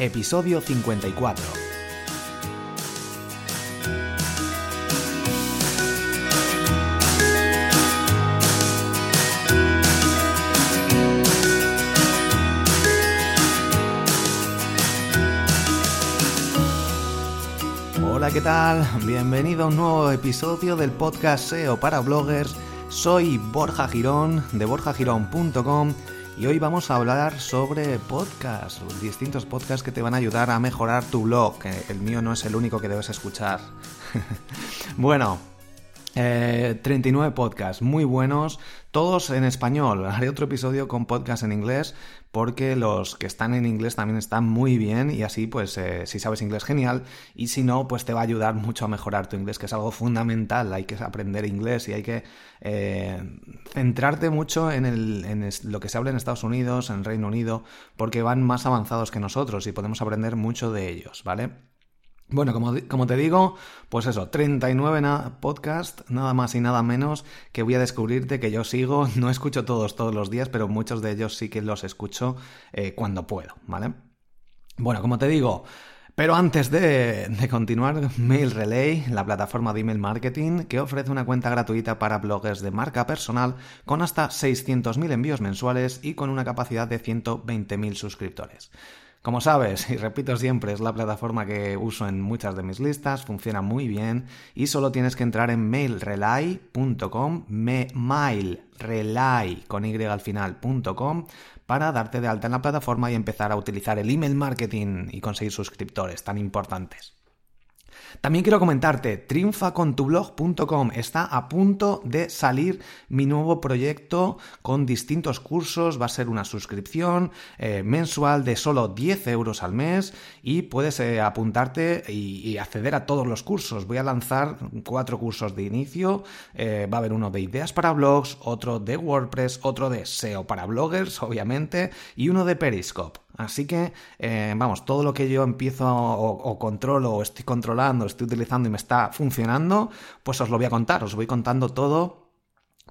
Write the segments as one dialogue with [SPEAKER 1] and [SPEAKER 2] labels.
[SPEAKER 1] episodio 54. Hola, ¿qué tal? Bienvenido a un nuevo episodio del podcast SEO para bloggers. Soy Borja Girón de borjagirón.com y hoy vamos a hablar sobre podcasts, distintos podcasts que te van a ayudar a mejorar tu blog. El mío no es el único que debes escuchar. bueno, 39 eh, podcasts muy buenos, todos en español. Haré otro episodio con podcasts en inglés porque los que están en inglés también están muy bien y así pues eh, si sabes inglés genial y si no pues te va a ayudar mucho a mejorar tu inglés que es algo fundamental. Hay que aprender inglés y hay que eh, centrarte mucho en, en lo que se habla en Estados Unidos, en Reino Unido, porque van más avanzados que nosotros y podemos aprender mucho de ellos, ¿vale? Bueno, como, te digo, pues eso, 39 podcast, nada más y nada menos que voy a descubrirte que yo sigo, no escucho todos todos los días, pero muchos de ellos sí que los escucho eh, cuando puedo, ¿vale? Bueno, como te digo, pero antes de, de, continuar, Mail Relay, la plataforma de email marketing que ofrece una cuenta gratuita para bloggers de marca personal con hasta 600.000 envíos mensuales y con una capacidad de 120.000 suscriptores. Como sabes, y repito siempre, es la plataforma que uso en muchas de mis listas, funciona muy bien y solo tienes que entrar en mailrelay.com, mailrelay con y al final.com para darte de alta en la plataforma y empezar a utilizar el email marketing y conseguir suscriptores tan importantes. También quiero comentarte, triunfacontublog.com está a punto de salir mi nuevo proyecto con distintos cursos, va a ser una suscripción eh, mensual de solo 10 euros al mes y puedes eh, apuntarte y, acceder a todos los cursos. Voy a lanzar cuatro cursos de inicio, eh, va a haber uno de ideas para blogs, otro de WordPress, otro de SEO para bloggers, obviamente, y uno de Periscope. Así que, eh, vamos, todo lo que yo empiezo o, controlo o estoy controlando, estoy utilizando y me está funcionando, pues os lo voy a contar, os voy contando todo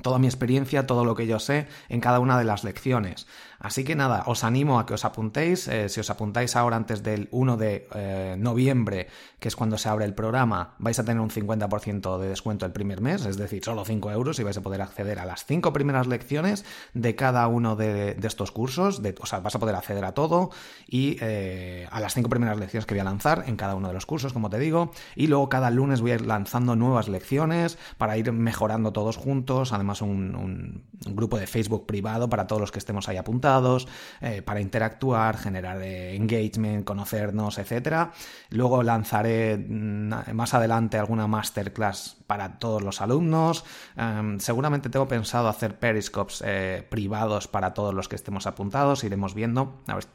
[SPEAKER 1] toda mi experiencia, todo lo que yo sé en cada una de las lecciones. Así que nada, os animo a que os apuntéis. Eh, si os apuntáis ahora antes del 1 de eh, noviembre, que es cuando se abre el programa, vais a tener un 50% de descuento el primer mes, es decir, solo 5 euros y vais a poder acceder a las 5 primeras lecciones de cada uno de, estos cursos. O sea, vas a poder acceder a todo y eh, a las 5 primeras lecciones que voy a lanzar en cada uno de los cursos, como te digo. Y luego cada lunes voy a ir lanzando nuevas lecciones para ir mejorando todos juntos. Además, un grupo de Facebook privado para todos los que estemos ahí apuntados eh, para interactuar, generar eh, engagement, conocernos, etc. Luego lanzaré mm, más adelante alguna masterclass para todos los alumnos. Em, seguramente tengo pensado hacer periscopes eh, privados para todos los que estemos apuntados. Iremos viendo. A ver,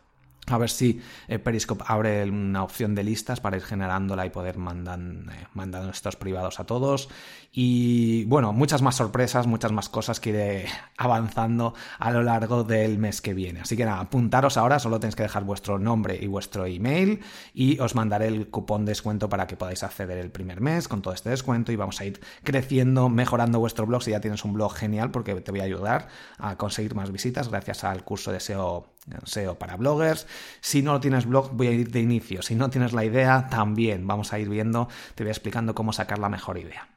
[SPEAKER 1] a ver si eh, Periscope abre una opción de listas para ir generándola y poder mandar, eh, mandar estos privados a todos. Y bueno, muchas más sorpresas, muchas más cosas que iré avanzando a lo largo del mes que viene. Así que nada, apuntaros ahora, solo tenéis que dejar vuestro nombre y vuestro email y os mandaré el cupón de descuento para que podáis acceder el primer mes con todo este descuento y vamos a ir creciendo, mejorando vuestro blog. Si ya tienes un blog genial, porque te voy a ayudar a conseguir más visitas gracias al curso de SEO SEO para bloggers. Si no tienes blog, voy a ir de inicio. Si no tienes la idea, también vamos a ir viendo, te voy explicando cómo sacar la mejor idea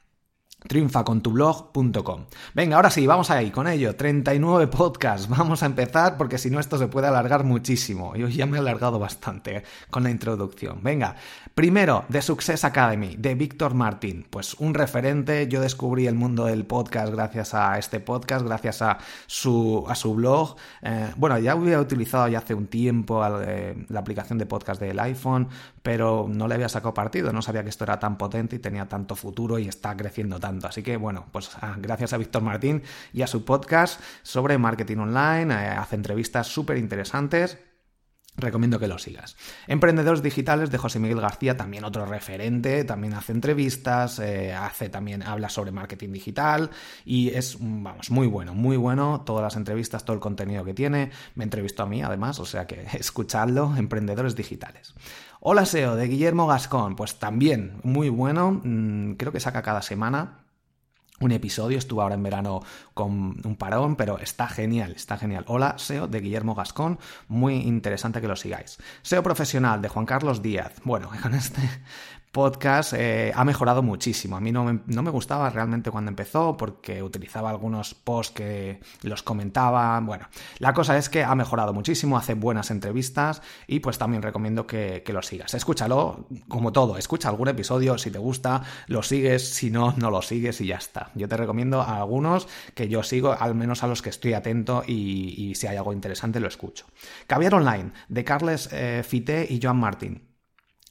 [SPEAKER 1] triunfacontublog.com. Venga, ahora sí, vamos ahí con ello. 39 podcasts. Vamos a empezar porque si no esto se puede alargar muchísimo. Yo ya me he alargado bastante con la introducción. Venga, primero, The Success Academy, de Víctor Martín. Pues un referente. Yo descubrí el mundo del podcast gracias a este podcast, gracias a su, a su blog. Eh, bueno, ya había utilizado ya hace un tiempo eh, la aplicación de podcast del iPhone, pero no le había sacado partido. No sabía que esto era tan potente y tenía tanto futuro y está creciendo tanto Así que bueno, pues ah, gracias a Víctor Martín y a su podcast sobre marketing online, eh, hace entrevistas súper interesantes. Recomiendo que lo sigas. Emprendedores Digitales de José Miguel García, también otro referente, también hace entrevistas, eh, hace también, habla sobre marketing digital y es, vamos, muy bueno, muy bueno, todas las entrevistas, todo el contenido que tiene. Me entrevistó a mí, además, o sea que escuchadlo, Emprendedores Digitales. Hola SEO de Guillermo Gascón, pues también muy bueno, mm, creo que saca cada semana un episodio, estuve ahora en verano con un parón, pero está genial, está genial. Hola, SEO de Guillermo Gascón, muy interesante que lo sigáis. SEO profesional de Juan Carlos Díaz. Bueno, con este podcast eh, ha mejorado muchísimo. A mí no me, no me, gustaba realmente cuando empezó porque utilizaba algunos posts que los comentaba. Bueno, la cosa es que ha mejorado muchísimo, hace buenas entrevistas y pues también recomiendo que, lo sigas. Escúchalo como todo, escucha algún episodio, si te gusta, lo sigues, si no, no lo sigues y ya está. Yo te recomiendo a algunos que yo sigo, al menos a los que estoy atento y, y si hay algo interesante lo escucho. Caviar Online, de Carles eh, Fité y Joan Martín.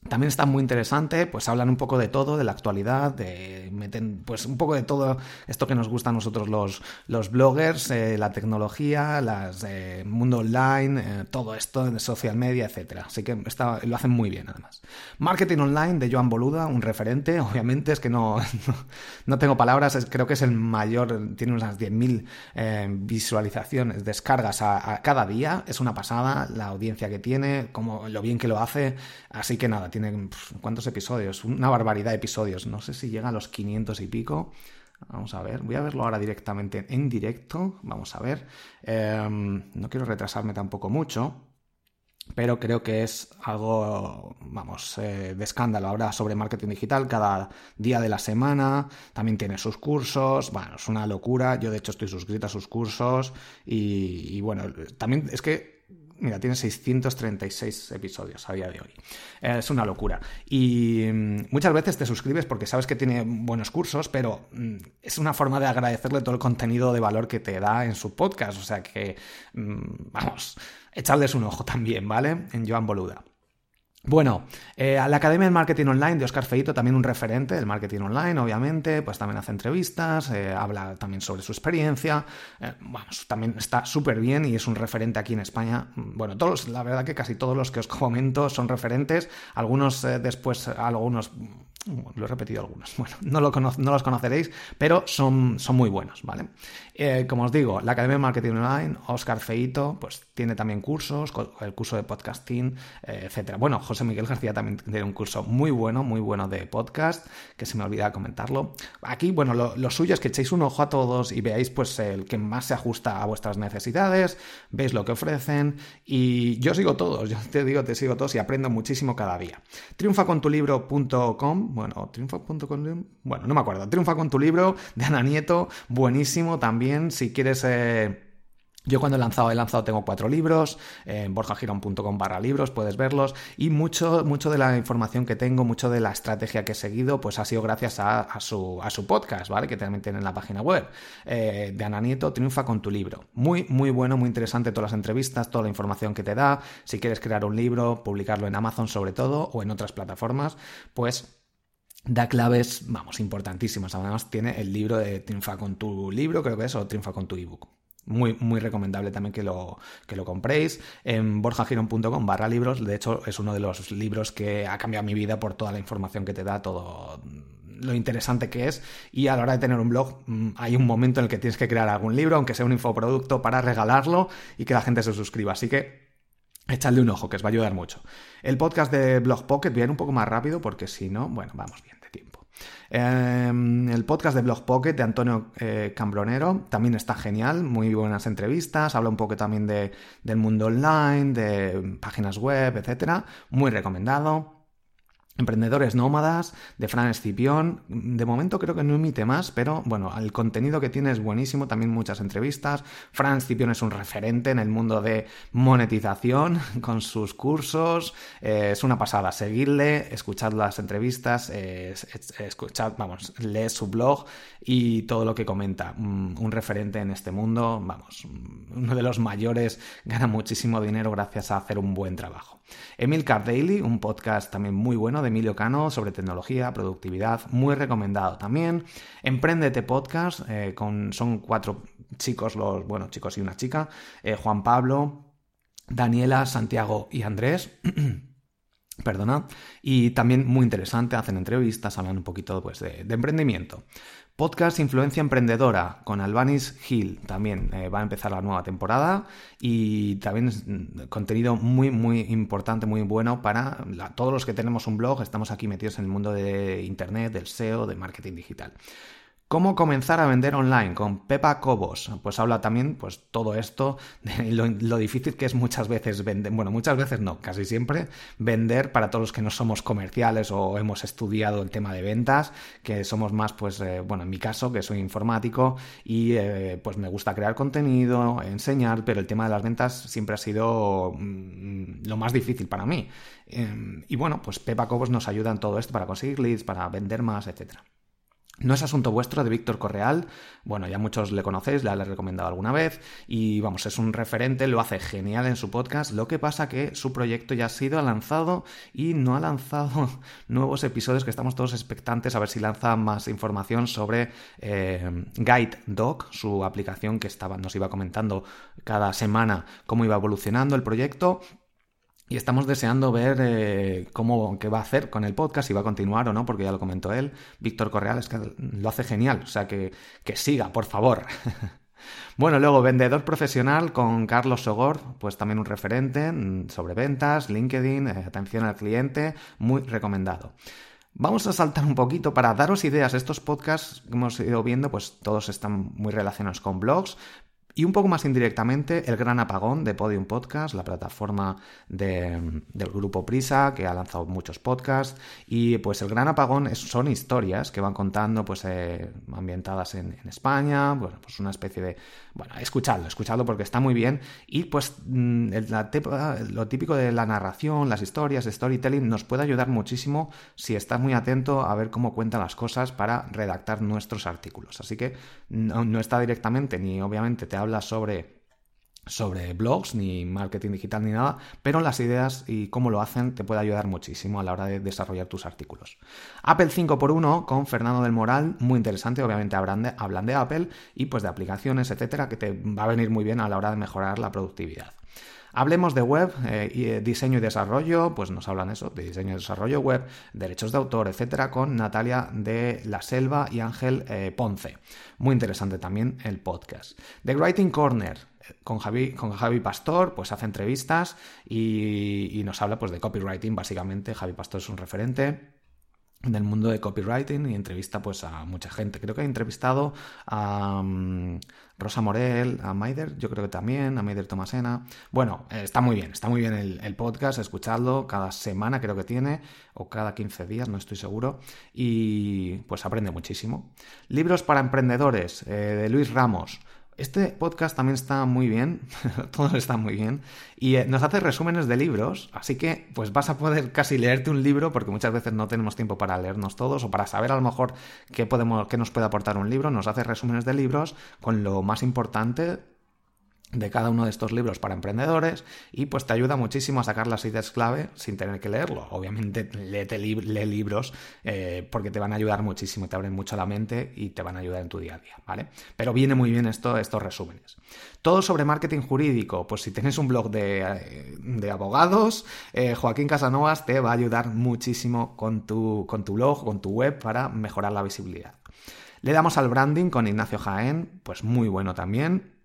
[SPEAKER 1] También está muy interesante, pues hablan un poco de todo, de la actualidad, de meten pues un poco de todo esto que nos gusta a nosotros los, los bloggers, eh, la tecnología, las eh, mundo online, eh, todo esto de social media, etcétera. Así que lo hacen muy bien además. Marketing online de Joan Boluda, un referente, obviamente es que no, no tengo palabras, creo que es el mayor, tiene unas 10.000 eh, visualizaciones, descargas a, a, cada día, es una pasada la audiencia que tiene, como lo bien que lo hace, así que nada, tiene cuántos episodios, una barbaridad de episodios, no sé si llega a los 500 y pico. Vamos a ver, voy a verlo ahora directamente en directo, vamos a ver. Eh, no quiero retrasarme tampoco mucho, pero creo que es algo, vamos, eh, de escándalo. Ahora sobre marketing digital, cada día de la semana, también tiene sus cursos, bueno, es una locura. Yo de hecho estoy suscrito a sus cursos y bueno, también es que Mira, tiene 636 episodios a día de hoy. Eh, es una locura. Y mm, muchas veces te suscribes porque sabes que tiene buenos cursos, pero mm, es una forma de agradecerle todo el contenido de valor que te da en su podcast. O sea que, mm, vamos, echarles un ojo también, ¿vale? En Joan Boluda. Bueno, eh, a la Academia del Marketing Online de Oscar Feito, también un referente del marketing online, obviamente, pues también hace entrevistas, eh, habla también sobre su experiencia, eh, también está súper bien y es un referente aquí en España. Bueno, todos, la verdad que casi todos los que os comento son referentes, algunos después, algunos lo he repetido algunos. Bueno, no, no los conoceréis, pero son, son muy buenos, ¿vale? Eh, como os digo, la Academia de Marketing Online, Oscar Feito, pues tiene también cursos, el curso de podcasting, eh, etcétera. Bueno, José Miguel García también tiene un curso muy bueno, muy bueno de podcast, que se me olvida comentarlo. Aquí, bueno, lo, lo suyo es que echéis un ojo a todos y veáis pues el que más se ajusta a vuestras necesidades, veis lo que ofrecen y yo sigo todos, yo te digo, te sigo todos y aprendo muchísimo cada día. Triunfacontulibro.com bueno, triunfa.com, bueno, no me acuerdo, triunfa con tu libro de Ana Nieto, buenísimo también, si quieres... Eh, yo cuando he lanzado, he lanzado, tengo cuatro libros, en borjagiron.com barra libros, puedes verlos, y mucho, mucho de la información que tengo, mucho de la estrategia que he seguido, pues ha sido gracias a, su, a su, podcast, ¿vale? Que también tiene en la página web eh, de Ana Nieto, Triunfa con tu libro. Muy, muy bueno, muy interesante todas las entrevistas, toda la información que te da. Si quieres crear un libro, publicarlo en Amazon sobre todo, o en otras plataformas, pues da claves, vamos, importantísimas. Además, tiene el libro de Triunfa con tu libro, creo que es, o Triunfa con tu ebook. Muy, muy recomendable también que lo, que lo compréis en borjagiron.com barra libros. De hecho, es uno de los libros que ha cambiado mi vida por toda la información que te da, todo lo interesante que es. Y a la hora de tener un blog, mm, hay un momento en el que tienes que crear algún libro, aunque sea un infoproducto, para regalarlo y que la gente se suscriba. Así que echadle un ojo, que os va a ayudar mucho. El podcast de Blog Pocket viene un poco más rápido porque si no, bueno, vamos bien. Eh, el podcast de Blog Pocket de Antonio eh, Cambronero también está genial, muy buenas entrevistas, habla un poco también de, del mundo online, de páginas web, etcétera, muy recomendado. Emprendedores Nómadas, de Fran Escipión. De momento creo que no emite más, pero bueno, el contenido que tiene es buenísimo, también muchas entrevistas. Fran Escipión es un referente en el mundo de monetización con sus cursos. Eh, es una pasada seguirle, escuchad las entrevistas, eh, escuchad, vamos, leed su blog y todo lo que comenta. Mm, un referente en este mundo, vamos, uno de los mayores, gana muchísimo dinero gracias a hacer un buen trabajo. Emil Daily, un podcast también muy bueno de Emilio Cano sobre tecnología, productividad, muy recomendado también. Emprendete Podcast, eh, con, son cuatro chicos, los, bueno, chicos y una chica, eh, Juan Pablo, Daniela, Santiago y Andrés. Perdona. Y también muy interesante, hacen entrevistas, hablan un poquito pues, de emprendimiento. Podcast Influencia Emprendedora con Albanis Hill. También eh, va a empezar la nueva temporada y también es mm, contenido muy, muy importante, muy bueno para todos los que tenemos un blog. Estamos aquí metidos en el mundo de Internet, del SEO, de marketing digital. ¿Cómo comenzar a vender online? Con Pepa Cobos. Pues habla también, pues, todo esto, lo, difícil que es muchas veces vender, bueno, muchas veces no, casi siempre, vender para todos los que no somos comerciales o hemos estudiado el tema de ventas, que somos más, pues, eh, bueno, en mi caso, que soy informático y, eh, pues, me gusta crear contenido, enseñar, pero el tema de las ventas siempre ha sido mm, lo más difícil para mí. Em, y bueno, pues Pepa Cobos nos ayuda en todo esto para conseguir leads, para vender más, etcétera. No es asunto vuestro de Víctor Correal. Bueno, ya muchos le conocéis, le he recomendado alguna vez. Y vamos, es un referente, lo hace genial en su podcast. Lo que pasa que su proyecto ya ha sido lanzado y no ha lanzado nuevos episodios que estamos todos expectantes a ver si lanza más información sobre eh, Guide Dog, su aplicación que estaba, nos iba comentando cada semana cómo iba evolucionando el proyecto. Y estamos deseando ver eh, cómo qué va a hacer con el podcast, si va a continuar o no, porque ya lo comentó él. Víctor Correal es que lo hace genial, o sea que, que siga, por favor. bueno, luego vendedor profesional con Carlos Sogor, pues también un referente mm, sobre ventas, LinkedIn, eh, atención al cliente, muy recomendado. Vamos a saltar un poquito para daros ideas. Estos podcasts que hemos ido viendo, pues todos están muy relacionados con blogs, y un poco más indirectamente, el gran apagón de Podium Podcast, la plataforma del grupo Prisa, que ha lanzado muchos podcasts. Y pues el gran apagón son historias que van contando, pues eh, ambientadas en, España, bueno, pues una especie de. Bueno, escuchadlo, escuchadlo porque está muy bien. Y pues mm, lo típico de la narración, las historias, storytelling, nos puede ayudar muchísimo si estás muy atento a ver cómo cuentan las cosas para redactar nuestros artículos. Así que no, no está directamente, ni obviamente te habla sobre sobre blogs, ni marketing digital, ni nada, pero las ideas y cómo lo hacen te puede ayudar muchísimo a la hora de desarrollar tus artículos. Apple 5x1 con Fernando del Moral, muy interesante, obviamente hablan de, hablan de Apple y pues de aplicaciones, etcétera, que te va a venir muy bien a la hora de mejorar la productividad. Hablemos de web, eh, eh, diseño y desarrollo, pues nos hablan eso, de diseño y desarrollo web, derechos de autor, etcétera, con Natalia de la Selva y Ángel eh, Ponce. Muy interesante también el podcast. The Writing Corner, con Javi, con Pastor, pues hace entrevistas y, y, nos habla pues de copywriting, básicamente. Javi Pastor es un referente del mundo de copywriting y entrevista pues a mucha gente. Creo que ha entrevistado a mm, Rosa Morel, a Maider, yo creo que también, a Maider Tomasena. Bueno, eh, está muy bien, está muy bien el, podcast, escuchadlo cada semana creo que tiene, o cada 15 días, no estoy seguro, y pues aprende muchísimo. Libros para emprendedores, eh, de Luis Ramos. Este podcast también está muy bien, todo está muy bien, y eh, nos hace resúmenes de libros, así que pues vas a poder casi leerte un libro, porque muchas veces no tenemos tiempo para leernos todos o para saber a lo mejor qué, podemos, qué nos puede aportar un libro, nos hace resúmenes de libros con lo más importante de cada uno de estos libros para emprendedores y pues te ayuda muchísimo a sacar las ideas clave sin tener que leerlo. Obviamente lee libros eh, porque te van a ayudar muchísimo, te abren mucho la mente y te van a ayudar en tu día a día, ¿vale? Pero viene muy bien esto, estos resúmenes. Todo sobre marketing jurídico, pues si tienes un blog de, eh, abogados, eh, Joaquín Casanovas te va a ayudar muchísimo con tu, con tu blog, con tu web para mejorar la visibilidad. Le damos al branding con Ignacio Jaén, pues muy bueno también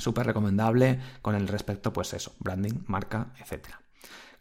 [SPEAKER 1] súper recomendable con el respecto, pues eso, branding, marca, etcétera.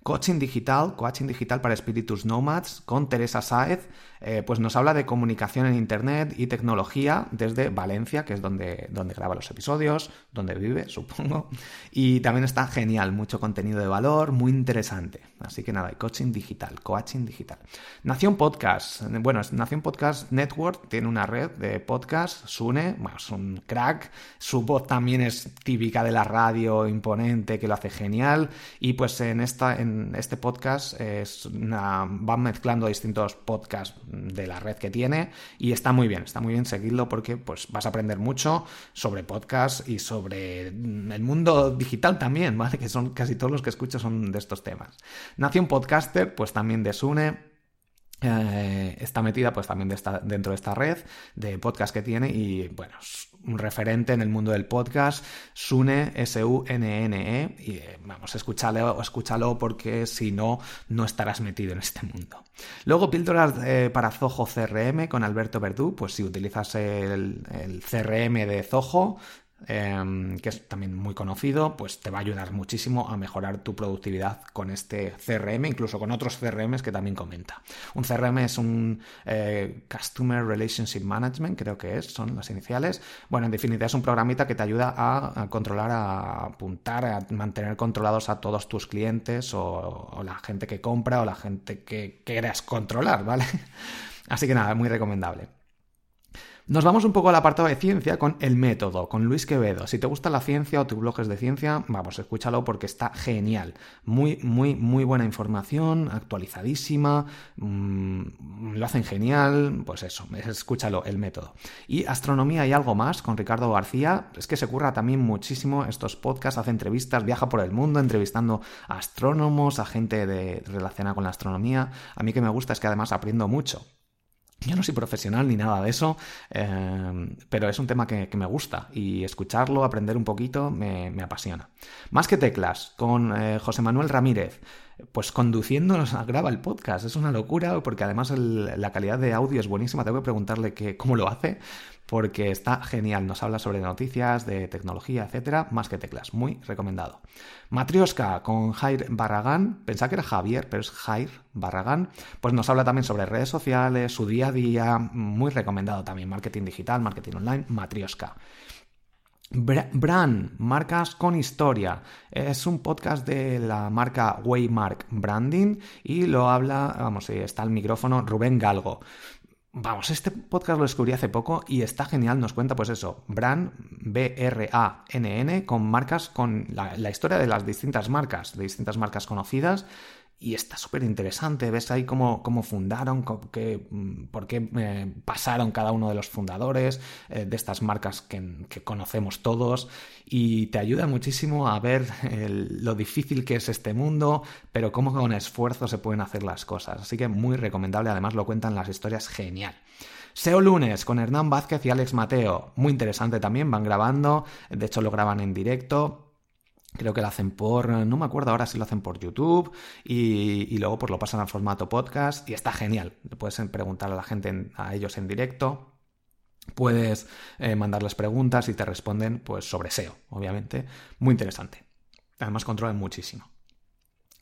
[SPEAKER 1] Coaching digital, coaching digital para espíritus nomads con Teresa Saez, eh, pues nos habla de comunicación en Internet y tecnología desde Valencia, que es donde, donde graba los episodios, donde vive, supongo. Y también está genial, mucho contenido de valor, muy interesante. Así que nada, coaching digital, coaching digital. Nación Podcast, bueno, Nación Podcast Network tiene una red de podcast, Sune, bueno, es un crack, su voz también es típica de la radio, imponente, que lo hace genial. Y pues en, esta, en este podcast es van mezclando distintos podcasts de la red que tiene y está muy bien, está muy bien seguirlo porque pues vas a aprender mucho sobre podcast y sobre el mundo digital también, ¿vale? Que son casi todos los que escucho son de estos temas. Nación Podcaster, pues también desune eh, está metida pues también dentro de esta red de podcast que tiene y bueno, un referente en el mundo del podcast, Sune, S-U-N-N-E, y eh, vamos, escúchalo, escúchalo porque si no, no estarás metido en este mundo. Luego, píldoras eh, para Zoho CRM con Alberto Verdú, pues si utilizas el, el CRM de Zoho, em, que es también muy conocido, pues te va a ayudar muchísimo a mejorar tu productividad con este CRM, incluso con otros CRMs que también comenta. Un CRM es un eh, Customer Relationship Management, creo que es, son las iniciales. Bueno, en definitiva es un programita que te ayuda a, controlar, a apuntar, a mantener controlados a todos tus clientes o, la gente que compra o la gente que quieras controlar, ¿vale? Así que nada, muy recomendable. Nos vamos un poco al apartado de ciencia con El Método, con Luis Quevedo. Si te gusta la ciencia o tu blog es de ciencia, vamos, escúchalo porque está genial. Muy, muy, muy buena información, actualizadísima, mm, lo hacen genial, pues eso, escúchalo, El Método. Y Astronomía y algo más con Ricardo García, es que se curra también muchísimo estos podcasts, hace entrevistas, viaja por el mundo entrevistando a astrónomos, a gente de, relacionada con la astronomía. A mí que me gusta es que además aprendo mucho. Yo no soy profesional ni nada de eso, eh, pero es un tema que, me gusta y escucharlo, aprender un poquito, me, apasiona. Más que teclas, con eh, José Manuel Ramírez, pues conduciéndonos graba el podcast. Es una locura porque además la calidad de audio es buenísima. Tengo que preguntarle que, cómo lo hace, porque está genial. Nos habla sobre noticias, de tecnología, etcétera, más que teclas. Muy recomendado. Matrioska con Jair Barragán, pensaba que era Javier, pero es Jair Barragán, pues nos habla también sobre redes sociales, su día a día, muy recomendado también, marketing digital, marketing online, Matrioska. Brand, marcas con historia. Es un podcast de la marca Waymark Branding y lo habla, vamos, está el micrófono Rubén Galgo. Vamos, este podcast lo descubrí hace poco y está genial, nos cuenta pues eso, brand, B-R-A-N-N, con marcas, con la, la, historia de las distintas marcas, de distintas marcas conocidas y está súper interesante. Ves ahí cómo, cómo fundaron, qué, mm, por qué eh, pasaron cada uno de los fundadores eh, de estas marcas que, conocemos todos y te ayuda muchísimo a ver lo difícil que es este mundo, pero cómo con esfuerzo se pueden hacer las cosas. Así que muy recomendable, además lo cuentan las historias genial. SEO lunes con Hernán Vázquez y Alex Mateo. Muy interesante también, van grabando, de hecho lo graban en directo Creo que lo hacen por, no me acuerdo ahora si lo hacen por YouTube y, luego pues lo pasan al formato podcast y está genial. Puedes preguntar a la gente, a ellos en directo. Puedes eh, mandarles preguntas y te responden pues sobre SEO, obviamente. Muy interesante. Además controlan muchísimo.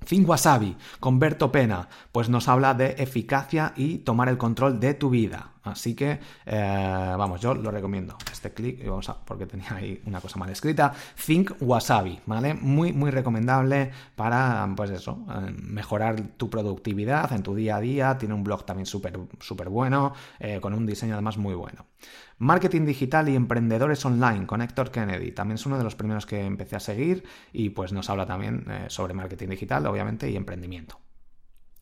[SPEAKER 1] Think Wasabi, con Berto Pena, pues nos habla de eficacia y tomar el control de tu vida. Así que, eh, vamos, yo lo recomiendo. Este clic, vamos porque tenía ahí una cosa mal escrita. Think Wasabi, ¿vale? Muy, muy recomendable para, pues eso, eh, mejorar tu productividad en tu día a día. Tiene un blog también súper, súper bueno, eh, con un diseño además muy bueno. Marketing digital y emprendedores online con Héctor Kennedy. También es uno de los primeros que empecé a seguir y pues nos habla también sobre marketing digital, obviamente, y emprendimiento.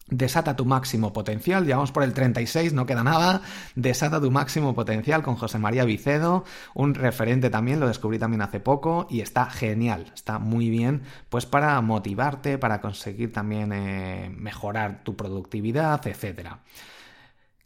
[SPEAKER 1] Desata tu máximo potencial, ya vamos por el 36, no queda nada. Desata tu máximo potencial con José María Vicedo, un referente también, lo descubrí también hace poco y está genial, está muy bien, pues para motivarte, para conseguir también eh, mejorar tu productividad, etc.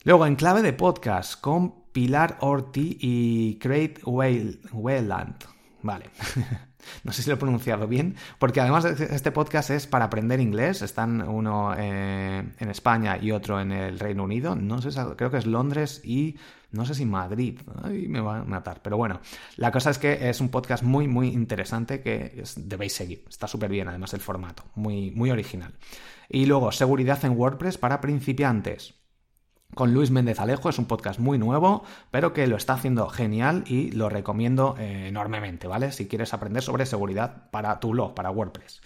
[SPEAKER 1] Luego, en clave de podcast, con Pilar Orti y Craig Wayland. Vale. No sé si lo he pronunciado bien, porque además este podcast es para aprender inglés. Están uno eh, en España y otro en el Reino Unido. No sé, creo que es Londres y no sé si Madrid. Ay, me va a matar. Pero bueno, la cosa es que es un podcast muy, muy interesante que debéis seguir. Está súper bien, además, el formato. Muy, muy original. Y luego, seguridad en WordPress para principiantes con Luis Méndez Alejo. Es un podcast muy nuevo, pero que lo está haciendo genial y lo recomiendo eh, enormemente, ¿vale? Si quieres aprender sobre seguridad para tu blog, para WordPress.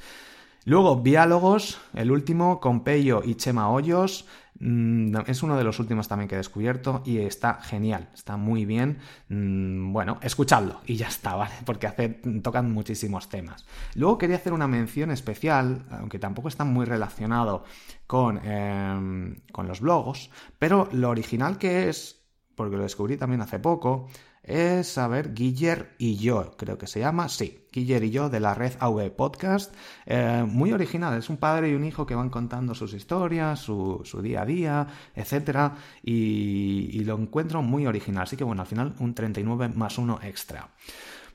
[SPEAKER 1] Luego, Diálogos, el último, con Peyo y Chema Hoyos. Mm, es uno de los últimos también que he descubierto y está genial, está muy bien. Mm, bueno, escuchadlo y ya está, ¿vale? Porque tocan muchísimos temas. Luego quería hacer una mención especial, aunque tampoco está muy relacionado con, em, con los blogs, pero lo original que es, porque lo descubrí también hace poco, es, a ver, Guiller y yo, creo que se llama, sí, Guiller y yo de la red AV Podcast, eh, muy original, es un padre y un hijo que van contando sus historias, su, día a día, etcétera, y, y, lo encuentro muy original, así que bueno, al final un 39 más 1 extra.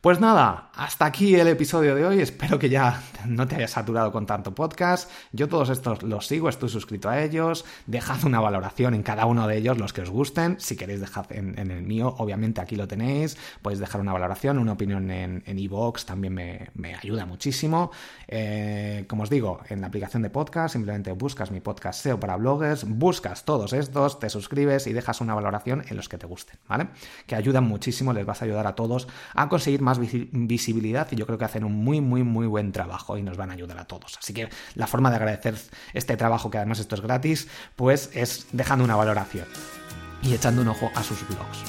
[SPEAKER 1] Pues nada, hasta aquí el episodio de hoy. Espero que ya no te hayas saturado con tanto podcast. Yo todos estos los sigo, estoy suscrito a ellos. Dejad una valoración en cada uno de ellos, los que os gusten. Si queréis, dejad en, el mío, obviamente aquí lo tenéis. Podéis dejar una valoración, una opinión en iVoox, también me, ayuda muchísimo. Eh, como os digo, en la aplicación de podcast, simplemente buscas mi podcast SEO para bloggers, buscas todos estos, te suscribes y dejas una valoración en los que te gusten, ¿vale? Que ayudan muchísimo, les vas a ayudar a todos a conseguir más visibilidad y yo creo que hacen un muy, muy, muy buen trabajo y nos van a ayudar a todos. Así que la forma de agradecer este trabajo, que además esto es gratis, pues es dejando una valoración y echando un ojo a sus blogs.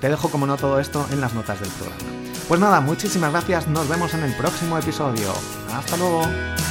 [SPEAKER 1] Te dejo como no todo esto en las notas del programa. Pues nada, muchísimas gracias, nos vemos en el próximo episodio. Hasta luego.